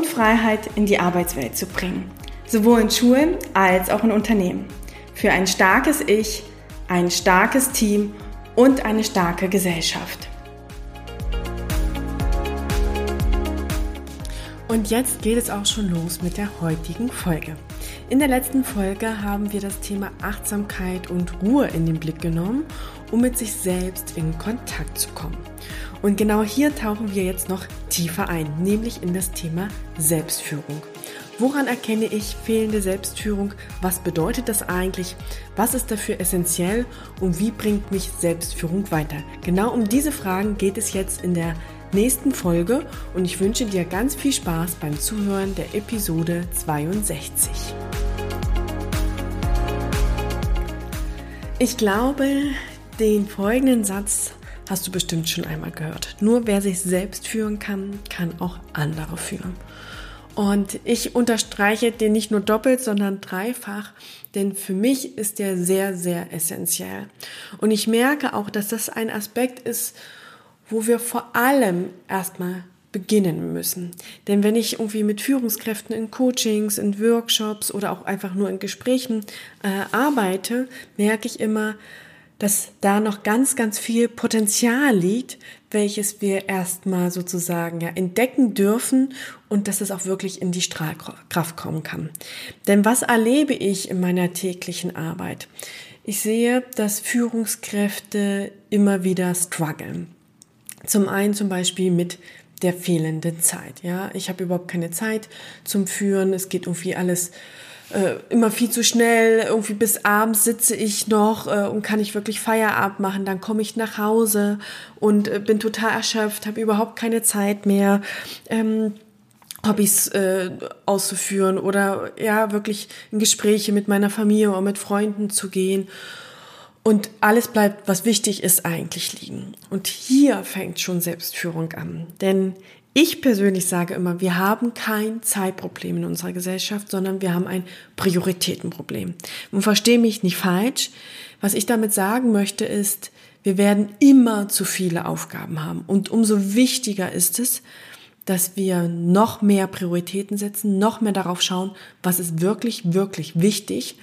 Freiheit in die Arbeitswelt zu bringen. Sowohl in Schulen als auch in Unternehmen. Für ein starkes Ich, ein starkes Team und eine starke Gesellschaft. Und jetzt geht es auch schon los mit der heutigen Folge. In der letzten Folge haben wir das Thema Achtsamkeit und Ruhe in den Blick genommen, um mit sich selbst in Kontakt zu kommen. Und genau hier tauchen wir jetzt noch tiefer ein, nämlich in das Thema Selbstführung. Woran erkenne ich fehlende Selbstführung? Was bedeutet das eigentlich? Was ist dafür essentiell? Und wie bringt mich Selbstführung weiter? Genau um diese Fragen geht es jetzt in der nächsten Folge und ich wünsche dir ganz viel Spaß beim Zuhören der Episode 62. Ich glaube, den folgenden Satz hast du bestimmt schon einmal gehört. Nur wer sich selbst führen kann, kann auch andere führen. Und ich unterstreiche den nicht nur doppelt, sondern dreifach, denn für mich ist der sehr, sehr essentiell. Und ich merke auch, dass das ein Aspekt ist, wo wir vor allem erstmal beginnen müssen. Denn wenn ich irgendwie mit Führungskräften in Coachings, in Workshops oder auch einfach nur in Gesprächen äh, arbeite, merke ich immer, dass da noch ganz, ganz viel Potenzial liegt, welches wir erstmal sozusagen ja entdecken dürfen und dass es auch wirklich in die Strahlkraft kommen kann. Denn was erlebe ich in meiner täglichen Arbeit? Ich sehe, dass Führungskräfte immer wieder strugglen. Zum einen zum Beispiel mit der fehlenden Zeit. Ja, ich habe überhaupt keine Zeit zum Führen. Es geht irgendwie alles äh, immer viel zu schnell, irgendwie bis abends sitze ich noch äh, und kann ich wirklich Feierabend machen, dann komme ich nach Hause und äh, bin total erschöpft, habe überhaupt keine Zeit mehr. Ähm, Hobbys äh, auszuführen oder ja wirklich in Gespräche mit meiner Familie oder mit Freunden zu gehen. Und alles bleibt, was wichtig ist, eigentlich liegen. Und hier fängt schon Selbstführung an. Denn ich persönlich sage immer, wir haben kein Zeitproblem in unserer Gesellschaft, sondern wir haben ein Prioritätenproblem. Und verstehe mich nicht falsch. Was ich damit sagen möchte ist, wir werden immer zu viele Aufgaben haben. Und umso wichtiger ist es, dass wir noch mehr Prioritäten setzen, noch mehr darauf schauen, was ist wirklich, wirklich wichtig,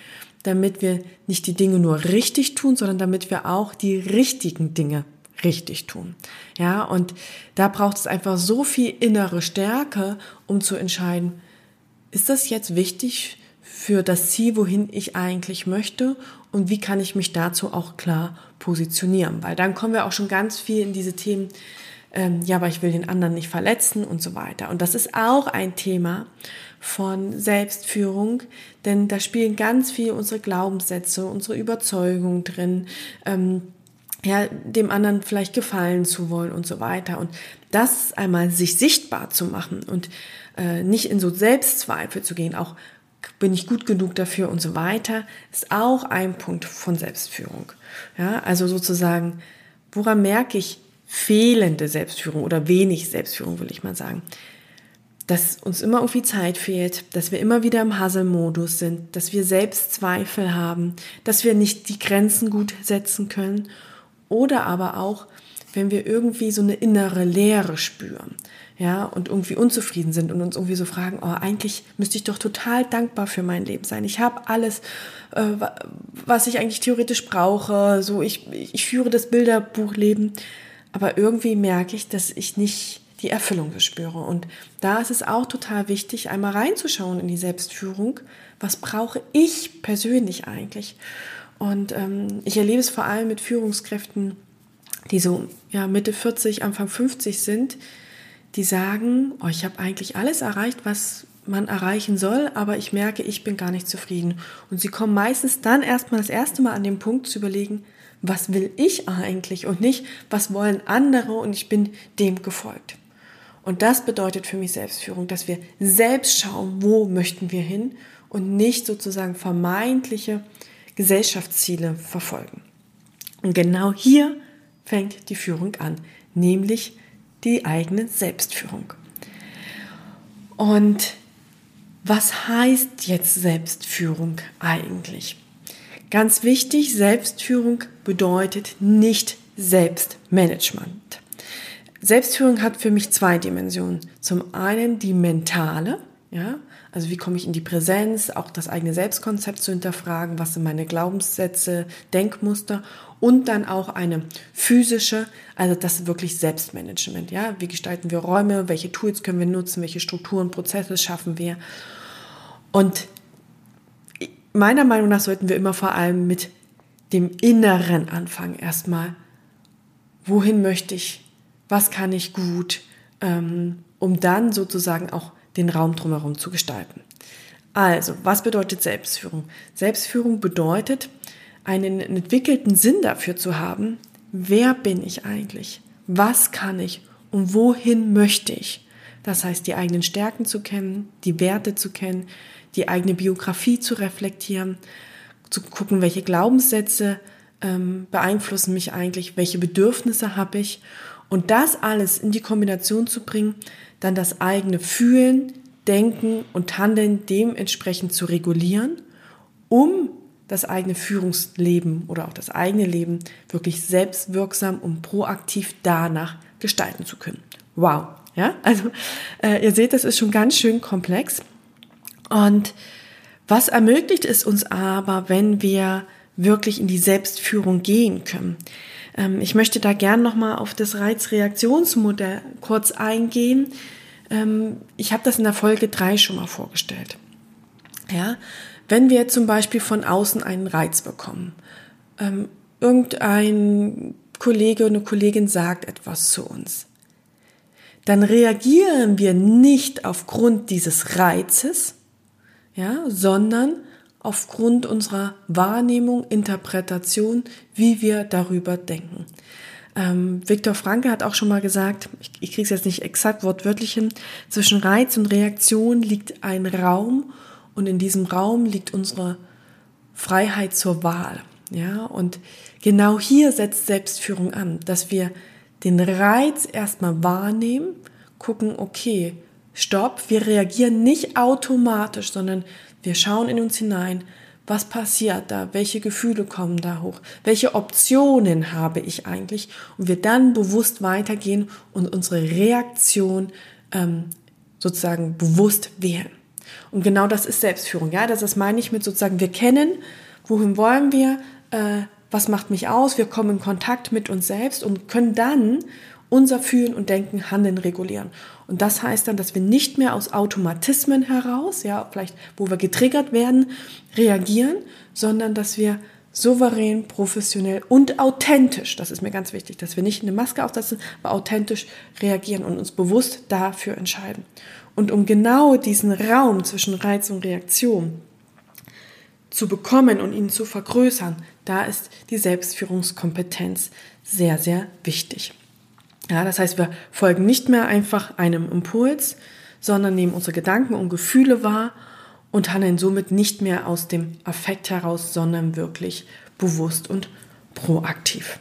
damit wir nicht die Dinge nur richtig tun, sondern damit wir auch die richtigen Dinge richtig tun. Ja, und da braucht es einfach so viel innere Stärke, um zu entscheiden, ist das jetzt wichtig für das Ziel, wohin ich eigentlich möchte und wie kann ich mich dazu auch klar positionieren? Weil dann kommen wir auch schon ganz viel in diese Themen, ähm, ja, aber ich will den anderen nicht verletzen und so weiter. Und das ist auch ein Thema von Selbstführung, denn da spielen ganz viel unsere Glaubenssätze, unsere Überzeugungen drin. Ähm, ja, dem anderen vielleicht gefallen zu wollen und so weiter. Und das einmal sich sichtbar zu machen und äh, nicht in so Selbstzweifel zu gehen, auch bin ich gut genug dafür und so weiter, ist auch ein Punkt von Selbstführung. Ja, also sozusagen, woran merke ich fehlende Selbstführung oder wenig Selbstführung, will ich mal sagen? Dass uns immer irgendwie Zeit fehlt, dass wir immer wieder im Hasselmodus sind, dass wir Selbstzweifel haben, dass wir nicht die Grenzen gut setzen können oder aber auch, wenn wir irgendwie so eine innere Leere spüren, ja, und irgendwie unzufrieden sind und uns irgendwie so fragen, oh, eigentlich müsste ich doch total dankbar für mein Leben sein. Ich habe alles, äh, was ich eigentlich theoretisch brauche. So, ich, ich führe das Bilderbuchleben, aber irgendwie merke ich, dass ich nicht die Erfüllung spüre. Und da ist es auch total wichtig, einmal reinzuschauen in die Selbstführung. Was brauche ich persönlich eigentlich? Und ähm, ich erlebe es vor allem mit Führungskräften, die so ja, Mitte 40, Anfang 50 sind, die sagen, oh, ich habe eigentlich alles erreicht, was man erreichen soll, aber ich merke, ich bin gar nicht zufrieden. Und sie kommen meistens dann erstmal das erste Mal an den Punkt zu überlegen, was will ich eigentlich und nicht, was wollen andere und ich bin dem gefolgt. Und das bedeutet für mich Selbstführung, dass wir selbst schauen, wo möchten wir hin und nicht sozusagen vermeintliche Gesellschaftsziele verfolgen. Und genau hier fängt die Führung an, nämlich die eigene Selbstführung. Und was heißt jetzt Selbstführung eigentlich? Ganz wichtig, Selbstführung bedeutet nicht Selbstmanagement. Selbstführung hat für mich zwei Dimensionen. Zum einen die mentale, ja, also wie komme ich in die Präsenz, auch das eigene Selbstkonzept zu hinterfragen, was sind meine Glaubenssätze, Denkmuster und dann auch eine physische, also das wirklich Selbstmanagement, ja, wie gestalten wir Räume, welche Tools können wir nutzen, welche Strukturen, Prozesse schaffen wir. Und meiner Meinung nach sollten wir immer vor allem mit dem Inneren anfangen, erstmal, wohin möchte ich, was kann ich gut, ähm, um dann sozusagen auch den Raum drumherum zu gestalten. Also, was bedeutet Selbstführung? Selbstführung bedeutet, einen entwickelten Sinn dafür zu haben, wer bin ich eigentlich? Was kann ich und wohin möchte ich? Das heißt, die eigenen Stärken zu kennen, die Werte zu kennen, die eigene Biografie zu reflektieren, zu gucken, welche Glaubenssätze ähm, beeinflussen mich eigentlich, welche Bedürfnisse habe ich und das alles in die Kombination zu bringen, dann das eigene Fühlen, Denken und Handeln dementsprechend zu regulieren, um das eigene Führungsleben oder auch das eigene Leben wirklich selbstwirksam und proaktiv danach gestalten zu können. Wow, ja, also äh, ihr seht, das ist schon ganz schön komplex. Und was ermöglicht es uns aber, wenn wir wirklich in die Selbstführung gehen können? Ähm, ich möchte da gern nochmal auf das Reizreaktionsmodell kurz eingehen. Ähm, ich habe das in der Folge drei schon mal vorgestellt. Ja, wenn wir zum Beispiel von außen einen Reiz bekommen, ähm, irgendein Kollege oder eine Kollegin sagt etwas zu uns, dann reagieren wir nicht aufgrund dieses Reizes, ja, sondern aufgrund unserer Wahrnehmung, Interpretation, wie wir darüber denken. Ähm, Viktor Franke hat auch schon mal gesagt, ich, ich kriege es jetzt nicht exakt wortwörtlich hin, zwischen Reiz und Reaktion liegt ein Raum und in diesem Raum liegt unsere Freiheit zur Wahl. Ja, und genau hier setzt Selbstführung an, dass wir den Reiz erstmal wahrnehmen, gucken, okay, stopp, wir reagieren nicht automatisch, sondern wir schauen in uns hinein, was passiert da, welche Gefühle kommen da hoch, welche Optionen habe ich eigentlich? Und wir dann bewusst weitergehen und unsere Reaktion ähm, sozusagen bewusst wählen. Und genau das ist Selbstführung, ja, das, das meine ich mit sozusagen, wir kennen, wohin wollen wir, äh, was macht mich aus, wir kommen in Kontakt mit uns selbst und können dann unser Fühlen und Denken, Handeln regulieren. Und das heißt dann, dass wir nicht mehr aus Automatismen heraus, ja, vielleicht wo wir getriggert werden, reagieren, sondern dass wir souverän, professionell und authentisch, das ist mir ganz wichtig, dass wir nicht eine Maske aufsetzen, aber authentisch reagieren und uns bewusst dafür entscheiden. Und um genau diesen Raum zwischen Reiz und Reaktion zu bekommen und ihn zu vergrößern, da ist die Selbstführungskompetenz sehr, sehr wichtig. Ja, das heißt, wir folgen nicht mehr einfach einem Impuls, sondern nehmen unsere Gedanken und Gefühle wahr und handeln somit nicht mehr aus dem Affekt heraus, sondern wirklich bewusst und proaktiv.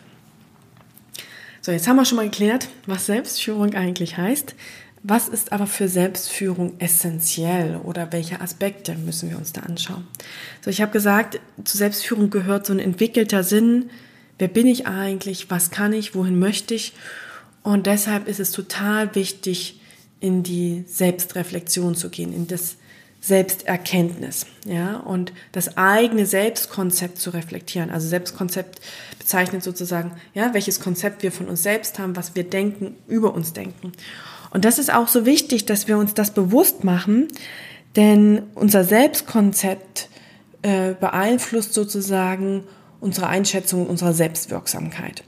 So, jetzt haben wir schon mal geklärt, was Selbstführung eigentlich heißt. Was ist aber für Selbstführung essentiell oder welche Aspekte müssen wir uns da anschauen? So, ich habe gesagt, zu Selbstführung gehört so ein entwickelter Sinn. Wer bin ich eigentlich? Was kann ich? Wohin möchte ich? Und deshalb ist es total wichtig, in die Selbstreflexion zu gehen, in das Selbsterkenntnis, ja, und das eigene Selbstkonzept zu reflektieren. Also Selbstkonzept bezeichnet sozusagen, ja, welches Konzept wir von uns selbst haben, was wir denken, über uns denken. Und das ist auch so wichtig, dass wir uns das bewusst machen, denn unser Selbstkonzept äh, beeinflusst sozusagen unsere Einschätzung unserer Selbstwirksamkeit.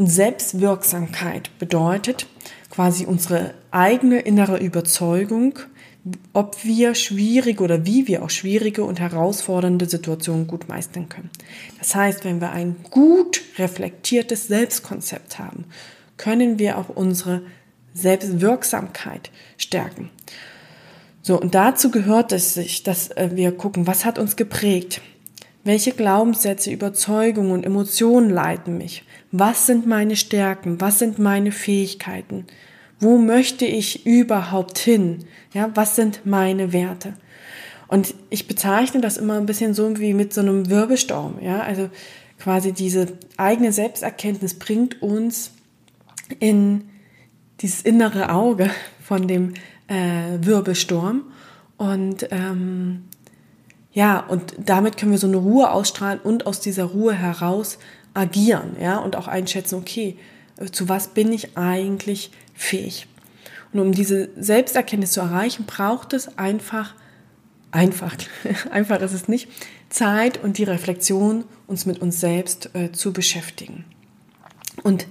Und Selbstwirksamkeit bedeutet quasi unsere eigene innere Überzeugung, ob wir schwierige oder wie wir auch schwierige und herausfordernde Situationen gut meistern können. Das heißt, wenn wir ein gut reflektiertes Selbstkonzept haben, können wir auch unsere Selbstwirksamkeit stärken. So, und dazu gehört es sich, dass äh, wir gucken, was hat uns geprägt? Welche Glaubenssätze, Überzeugungen und Emotionen leiten mich? Was sind meine Stärken? Was sind meine Fähigkeiten? Wo möchte ich überhaupt hin? Ja, was sind meine Werte? Und ich bezeichne das immer ein bisschen so wie mit so einem Wirbelsturm. Ja, also quasi diese eigene Selbsterkenntnis bringt uns in dieses innere Auge von dem äh, Wirbelsturm. Und ähm, ja, und damit können wir so eine Ruhe ausstrahlen und aus dieser Ruhe heraus agieren, ja, und auch einschätzen, okay, zu was bin ich eigentlich fähig? Und um diese Selbsterkenntnis zu erreichen, braucht es einfach, einfach, einfach ist es nicht, Zeit und die Reflexion, uns mit uns selbst äh, zu beschäftigen. Und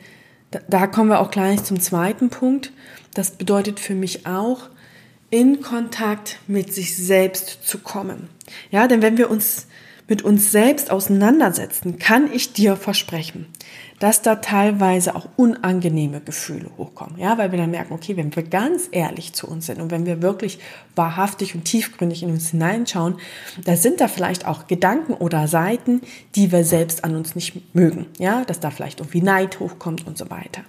da, da kommen wir auch gleich zum zweiten Punkt. Das bedeutet für mich auch, in Kontakt mit sich selbst zu kommen. Ja, denn wenn wir uns mit uns selbst auseinandersetzen, kann ich dir versprechen, dass da teilweise auch unangenehme Gefühle hochkommen. Ja, weil wir dann merken, okay, wenn wir ganz ehrlich zu uns sind und wenn wir wirklich wahrhaftig und tiefgründig in uns hineinschauen, da sind da vielleicht auch Gedanken oder Seiten, die wir selbst an uns nicht mögen. Ja, dass da vielleicht irgendwie Neid hochkommt und so weiter.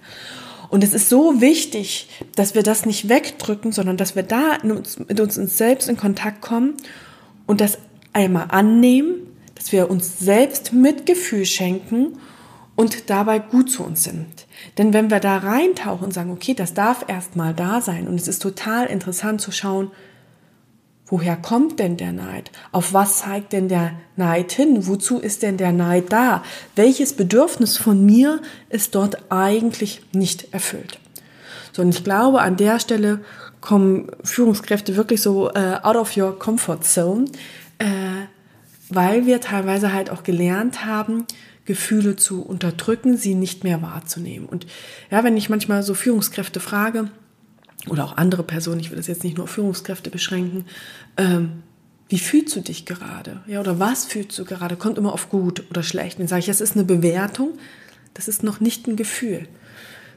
Und es ist so wichtig, dass wir das nicht wegdrücken, sondern dass wir da mit uns selbst in Kontakt kommen und das einmal annehmen, dass wir uns selbst Mitgefühl schenken und dabei gut zu uns sind. Denn wenn wir da reintauchen und sagen, okay, das darf erstmal da sein und es ist total interessant zu schauen, woher kommt denn der Neid? Auf was zeigt denn der Neid hin? Wozu ist denn der Neid da? Welches Bedürfnis von mir ist dort eigentlich nicht erfüllt? So, und ich glaube, an der Stelle kommen Führungskräfte wirklich so äh, out of your comfort zone, äh, weil wir teilweise halt auch gelernt haben, Gefühle zu unterdrücken, sie nicht mehr wahrzunehmen. Und ja, wenn ich manchmal so Führungskräfte frage, oder auch andere Personen, ich will das jetzt nicht nur auf Führungskräfte beschränken, ähm, wie fühlst du dich gerade? Ja, oder was fühlst du gerade? Kommt immer auf gut oder schlecht. Dann sage ich, es ist eine Bewertung, das ist noch nicht ein Gefühl.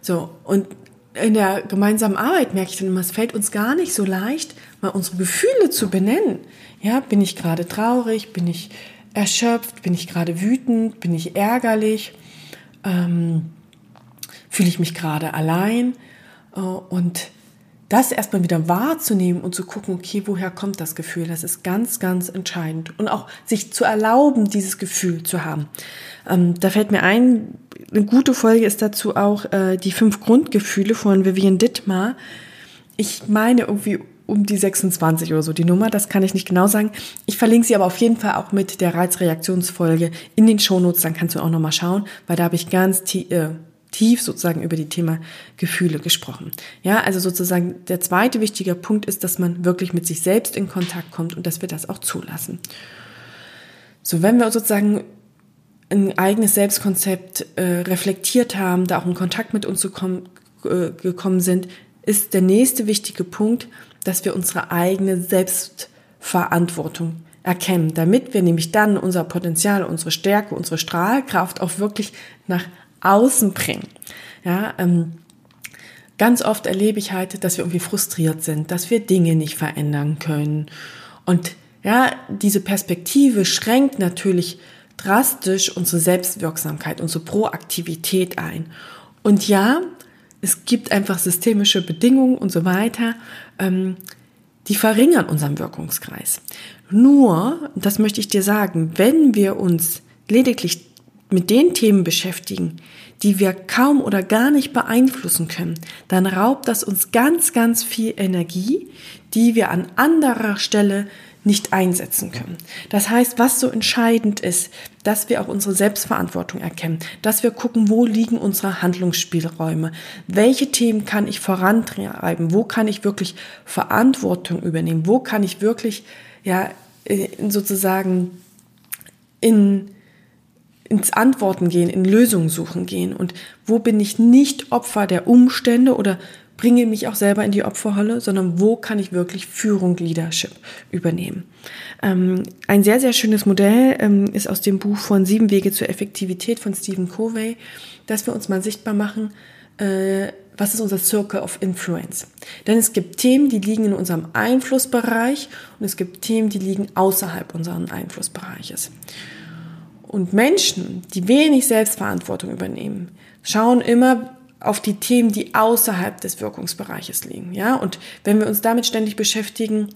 So, und in der gemeinsamen Arbeit merke ich dann immer, es fällt uns gar nicht so leicht, mal unsere Gefühle zu benennen. Ja, bin ich gerade traurig? Bin ich erschöpft? Bin ich gerade wütend? Bin ich ärgerlich? Ähm, fühle ich mich gerade allein? Äh, und das erstmal wieder wahrzunehmen und zu gucken, okay, woher kommt das Gefühl? Das ist ganz, ganz entscheidend. Und auch sich zu erlauben, dieses Gefühl zu haben. Ähm, da fällt mir ein, eine gute Folge ist dazu auch äh, die fünf Grundgefühle von Vivian Dittmar. Ich meine irgendwie um die 26 oder so die Nummer, das kann ich nicht genau sagen. Ich verlinke sie aber auf jeden Fall auch mit der Reizreaktionsfolge in den Shownotes, dann kannst du auch nochmal schauen, weil da habe ich ganz äh, tief sozusagen über die Thema Gefühle gesprochen. Ja, also sozusagen der zweite wichtige Punkt ist, dass man wirklich mit sich selbst in Kontakt kommt und dass wir das auch zulassen. So, wenn wir sozusagen ein eigenes Selbstkonzept äh, reflektiert haben, da auch in Kontakt mit uns gekommen, äh, gekommen sind, ist der nächste wichtige Punkt, dass wir unsere eigene Selbstverantwortung erkennen, damit wir nämlich dann unser Potenzial, unsere Stärke, unsere Strahlkraft auch wirklich nach außen bringen. Ja, ähm, ganz oft erlebe ich halt, dass wir irgendwie frustriert sind, dass wir Dinge nicht verändern können. Und ja, diese Perspektive schränkt natürlich drastisch unsere Selbstwirksamkeit, unsere Proaktivität ein. Und ja, es gibt einfach systemische Bedingungen und so weiter, ähm, die verringern unseren Wirkungskreis. Nur, das möchte ich dir sagen, wenn wir uns lediglich mit den Themen beschäftigen, die wir kaum oder gar nicht beeinflussen können, dann raubt das uns ganz, ganz viel Energie, die wir an anderer Stelle nicht einsetzen können. Das heißt, was so entscheidend ist, dass wir auch unsere Selbstverantwortung erkennen, dass wir gucken, wo liegen unsere Handlungsspielräume, welche Themen kann ich vorantreiben, wo kann ich wirklich Verantwortung übernehmen, wo kann ich wirklich ja sozusagen in ins Antworten gehen, in Lösungen suchen gehen und wo bin ich nicht Opfer der Umstände oder bringe mich auch selber in die Opferrolle, sondern wo kann ich wirklich Führung, Leadership übernehmen. Ähm, ein sehr, sehr schönes Modell ähm, ist aus dem Buch von Sieben Wege zur Effektivität von Stephen Covey, dass wir uns mal sichtbar machen, äh, was ist unser Circle of Influence? Denn es gibt Themen, die liegen in unserem Einflussbereich und es gibt Themen, die liegen außerhalb unseres Einflussbereiches. Und Menschen, die wenig Selbstverantwortung übernehmen, schauen immer auf die Themen, die außerhalb des Wirkungsbereiches liegen. Ja? Und wenn wir uns damit ständig beschäftigen,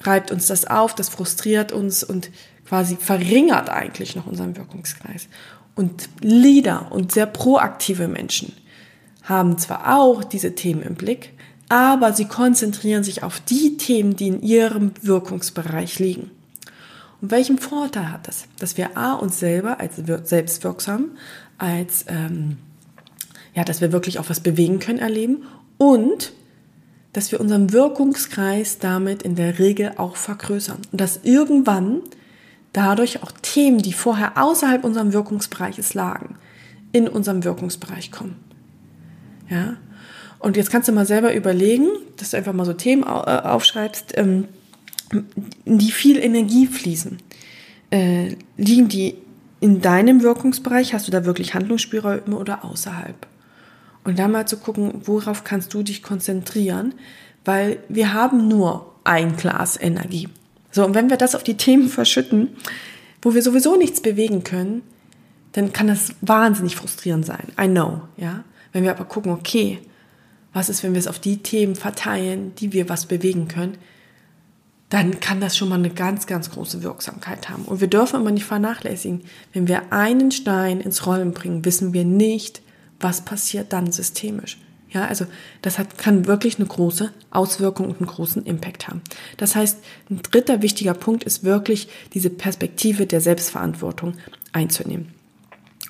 reibt uns das auf, das frustriert uns und quasi verringert eigentlich noch unseren Wirkungskreis. Und Leader und sehr proaktive Menschen haben zwar auch diese Themen im Blick, aber sie konzentrieren sich auf die Themen, die in ihrem Wirkungsbereich liegen. Und welchen Vorteil hat das? Dass wir A, uns selber als selbstwirksam, als, ähm, ja, dass wir wirklich auch was bewegen können, erleben und dass wir unseren Wirkungskreis damit in der Regel auch vergrößern. Und dass irgendwann dadurch auch Themen, die vorher außerhalb unserem Wirkungsbereiches lagen, in unserem Wirkungsbereich kommen. Ja? Und jetzt kannst du mal selber überlegen, dass du einfach mal so Themen äh, aufschreibst, ähm, die viel Energie fließen. Äh, liegen die in deinem Wirkungsbereich? Hast du da wirklich Handlungsspielräume oder außerhalb? Und da mal zu gucken, worauf kannst du dich konzentrieren, weil wir haben nur ein Glas Energie. So, und wenn wir das auf die Themen verschütten, wo wir sowieso nichts bewegen können, dann kann das wahnsinnig frustrierend sein. I know, ja. Wenn wir aber gucken, okay, was ist, wenn wir es auf die Themen verteilen, die wir was bewegen können, dann kann das schon mal eine ganz, ganz große Wirksamkeit haben. Und wir dürfen immer nicht vernachlässigen, wenn wir einen Stein ins Rollen bringen, wissen wir nicht, was passiert dann systemisch. Ja, also das hat, kann wirklich eine große Auswirkung und einen großen Impact haben. Das heißt, ein dritter wichtiger Punkt ist wirklich diese Perspektive der Selbstverantwortung einzunehmen.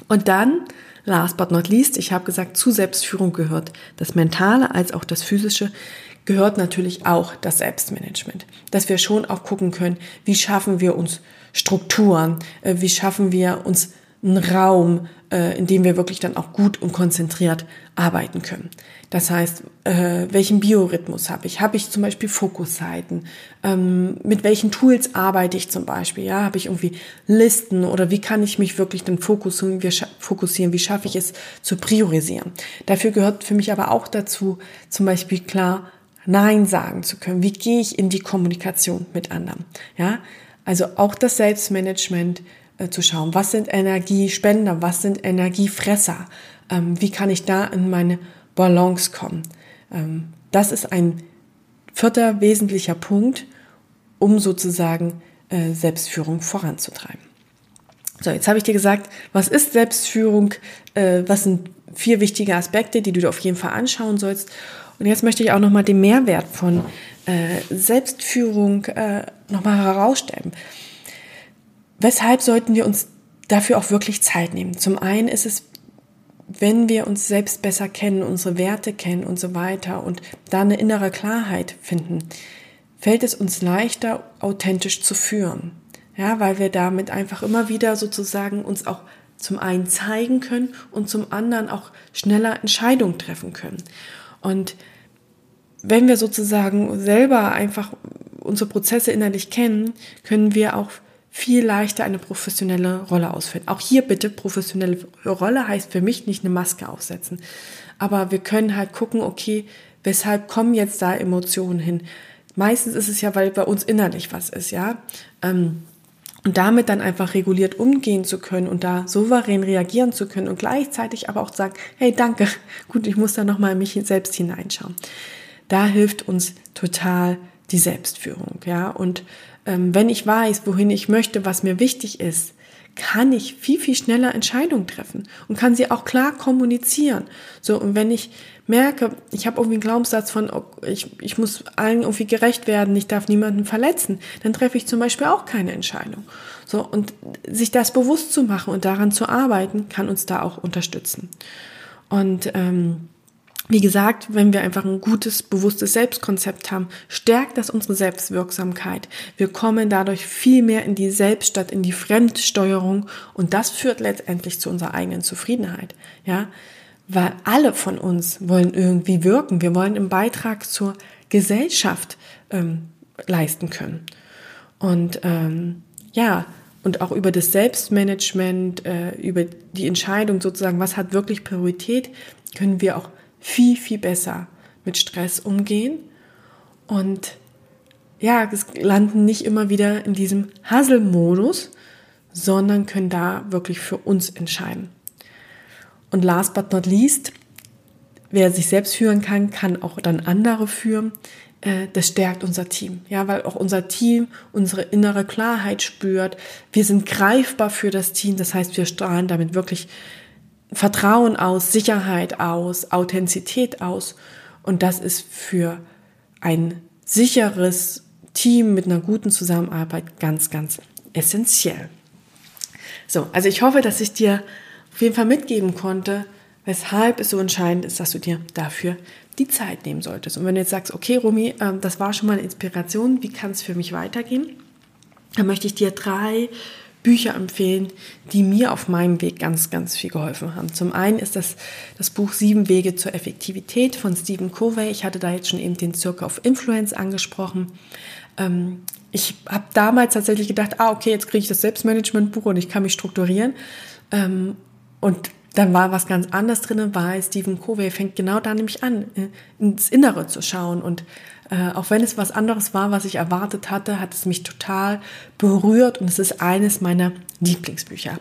Und dann, last but not least, ich habe gesagt, zu Selbstführung gehört das Mentale als auch das Physische, gehört natürlich auch das Selbstmanagement. Dass wir schon auch gucken können, wie schaffen wir uns Strukturen, äh, wie schaffen wir uns einen Raum, äh, in dem wir wirklich dann auch gut und konzentriert arbeiten können. Das heißt, äh, welchen Biorhythmus habe ich? Habe ich zum Beispiel Fokuszeiten? Ähm, mit welchen Tools arbeite ich zum Beispiel? Ja, habe ich irgendwie Listen oder wie kann ich mich wirklich dann fokussieren? Wie, fokussieren? Wie schaffe ich es zu priorisieren? Dafür gehört für mich aber auch dazu, zum Beispiel klar Nein sagen zu können. Wie gehe ich in die Kommunikation mit anderen? Ja, also auch das Selbstmanagement äh, zu schauen, was sind Energiespender, was sind Energiefresser, ähm, wie kann ich da in meine Balance kommen. Ähm, das ist ein vierter wesentlicher Punkt, um sozusagen äh, Selbstführung voranzutreiben. So, jetzt habe ich dir gesagt, was ist Selbstführung, äh, was sind vier wichtige Aspekte, die du dir auf jeden Fall anschauen sollst. Und jetzt möchte ich auch nochmal den Mehrwert von äh, Selbstführung äh, nochmal herausstellen. Weshalb sollten wir uns dafür auch wirklich Zeit nehmen? Zum einen ist es, wenn wir uns selbst besser kennen, unsere Werte kennen und so weiter und da eine innere Klarheit finden, fällt es uns leichter, authentisch zu führen. Ja, weil wir damit einfach immer wieder sozusagen uns auch zum einen zeigen können und zum anderen auch schneller Entscheidungen treffen können. Und wenn wir sozusagen selber einfach unsere Prozesse innerlich kennen, können wir auch viel leichter eine professionelle Rolle ausfüllen. Auch hier bitte professionelle Rolle heißt für mich nicht eine Maske aufsetzen. Aber wir können halt gucken, okay, weshalb kommen jetzt da Emotionen hin? Meistens ist es ja, weil bei uns innerlich was ist, ja. Ähm, und damit dann einfach reguliert umgehen zu können und da souverän reagieren zu können und gleichzeitig aber auch sagen, hey, danke, gut, ich muss da nochmal in mich selbst hineinschauen. Da hilft uns total die Selbstführung, ja. Und ähm, wenn ich weiß, wohin ich möchte, was mir wichtig ist, kann ich viel, viel schneller Entscheidungen treffen und kann sie auch klar kommunizieren. So, und wenn ich merke, ich habe irgendwie einen Glaubenssatz von, ich, ich muss allen irgendwie gerecht werden, ich darf niemanden verletzen, dann treffe ich zum Beispiel auch keine Entscheidung. So, und sich das bewusst zu machen und daran zu arbeiten, kann uns da auch unterstützen. Und ähm, wie gesagt, wenn wir einfach ein gutes, bewusstes Selbstkonzept haben, stärkt das unsere Selbstwirksamkeit. Wir kommen dadurch viel mehr in die Selbst statt in die Fremdsteuerung und das führt letztendlich zu unserer eigenen Zufriedenheit. Ja, weil alle von uns wollen irgendwie wirken. Wir wollen einen Beitrag zur Gesellschaft ähm, leisten können. Und ähm, ja, und auch über das Selbstmanagement, äh, über die Entscheidung sozusagen, was hat wirklich Priorität, können wir auch viel, viel besser mit Stress umgehen und ja, landen nicht immer wieder in diesem Hustle-Modus, sondern können da wirklich für uns entscheiden. Und last but not least, wer sich selbst führen kann, kann auch dann andere führen. Äh, das stärkt unser Team, ja, weil auch unser Team unsere innere Klarheit spürt. Wir sind greifbar für das Team, das heißt, wir strahlen damit wirklich Vertrauen aus, Sicherheit aus, Authentizität aus. Und das ist für ein sicheres Team mit einer guten Zusammenarbeit ganz, ganz essentiell. So, also ich hoffe, dass ich dir auf jeden Fall mitgeben konnte, weshalb es so entscheidend ist, dass du dir dafür die Zeit nehmen solltest. Und wenn du jetzt sagst, okay, Romy, ähm, das war schon mal eine Inspiration, wie kann es für mich weitergehen? Dann möchte ich dir drei Bücher empfehlen, die mir auf meinem Weg ganz, ganz viel geholfen haben. Zum einen ist das das Buch Sieben Wege zur Effektivität von Stephen Covey. Ich hatte da jetzt schon eben den Circle of Influence angesprochen. Ähm, ich habe damals tatsächlich gedacht, ah, okay, jetzt kriege ich das Selbstmanagement-Buch und ich kann mich strukturieren. Ähm, und dann war was ganz anderes drin, weil Stephen Covey fängt genau da nämlich an, äh, ins Innere zu schauen. Und äh, auch wenn es was anderes war, was ich erwartet hatte, hat es mich total berührt und es ist eines meiner Lieblingsbücher.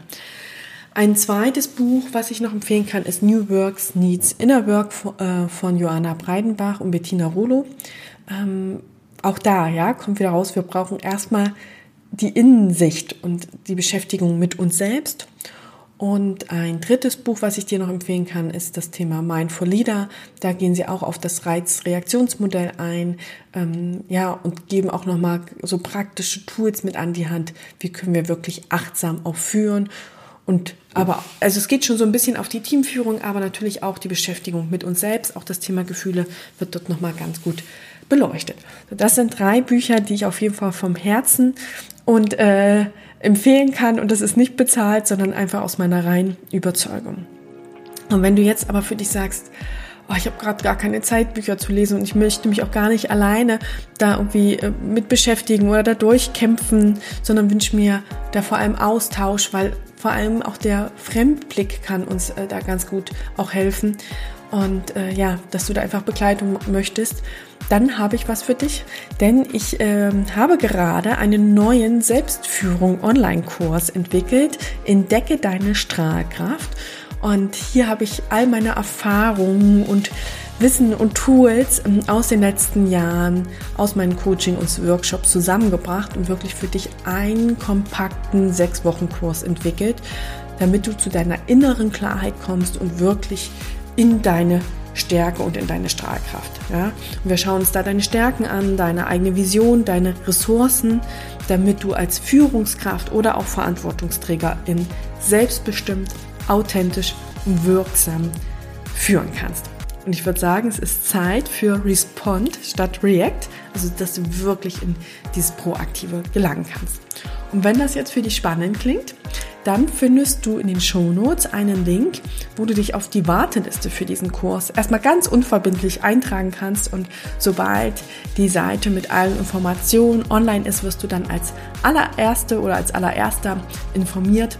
Ein zweites Buch, was ich noch empfehlen kann, ist New Works Needs Inner Work äh, von Joanna Breidenbach und Bettina Rolo. Ähm, auch da, ja, kommt wieder raus, wir brauchen erstmal die Innensicht und die Beschäftigung mit uns selbst. Und ein drittes Buch, was ich dir noch empfehlen kann, ist das Thema Mindful Leader. Da gehen sie auch auf das Reizreaktionsmodell ein, ähm, ja, und geben auch nochmal so praktische Tools mit an die Hand. Wie können wir wirklich achtsam auch führen? Und aber, also es geht schon so ein bisschen auf die Teamführung, aber natürlich auch die Beschäftigung mit uns selbst. Auch das Thema Gefühle wird dort nochmal ganz gut beleuchtet. Das sind drei Bücher, die ich auf jeden Fall vom Herzen und äh, empfehlen kann. Und das ist nicht bezahlt, sondern einfach aus meiner reinen Überzeugung. Und wenn du jetzt aber für dich sagst, oh, ich habe gerade gar keine Zeit, Bücher zu lesen und ich möchte mich auch gar nicht alleine da irgendwie äh, mit beschäftigen oder da durchkämpfen, sondern wünsche mir da vor allem Austausch, weil vor allem auch der Fremdblick kann uns äh, da ganz gut auch helfen. Und äh, ja, dass du da einfach Begleitung möchtest, dann habe ich was für dich, denn ich äh, habe gerade einen neuen Selbstführung Online-Kurs entwickelt. Entdecke deine Strahlkraft. Und hier habe ich all meine Erfahrungen und Wissen und Tools ähm, aus den letzten Jahren, aus meinen Coaching und Workshops zusammengebracht und wirklich für dich einen kompakten sechs Wochen Kurs entwickelt, damit du zu deiner inneren Klarheit kommst und wirklich in deine Stärke und in deine Strahlkraft. Ja? Und wir schauen uns da deine Stärken an, deine eigene Vision, deine Ressourcen, damit du als Führungskraft oder auch Verantwortungsträgerin selbstbestimmt, authentisch und wirksam führen kannst. Und ich würde sagen, es ist Zeit für Respond statt React, also dass du wirklich in dieses Proaktive gelangen kannst. Und wenn das jetzt für dich spannend klingt, dann findest du in den Shownotes einen Link, wo du dich auf die Warteliste für diesen Kurs erstmal ganz unverbindlich eintragen kannst und sobald die Seite mit allen Informationen online ist, wirst du dann als allererste oder als allererster informiert,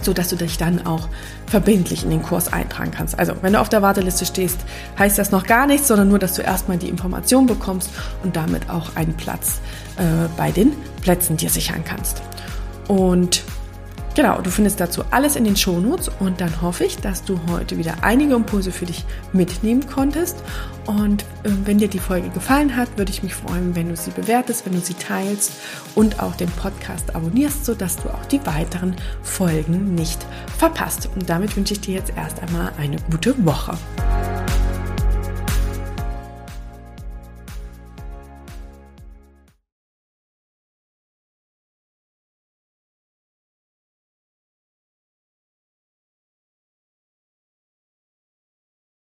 so dass du dich dann auch verbindlich in den Kurs eintragen kannst. Also, wenn du auf der Warteliste stehst, heißt das noch gar nichts, sondern nur, dass du erstmal die Information bekommst und damit auch einen Platz äh, bei den Plätzen dir sichern kannst. Und Genau, du findest dazu alles in den Shownotes und dann hoffe ich, dass du heute wieder einige Impulse für dich mitnehmen konntest. Und äh, wenn dir die Folge gefallen hat, würde ich mich freuen, wenn du sie bewertest, wenn du sie teilst und auch den Podcast abonnierst, sodass du auch die weiteren Folgen nicht verpasst. Und damit wünsche ich dir jetzt erst einmal eine gute Woche.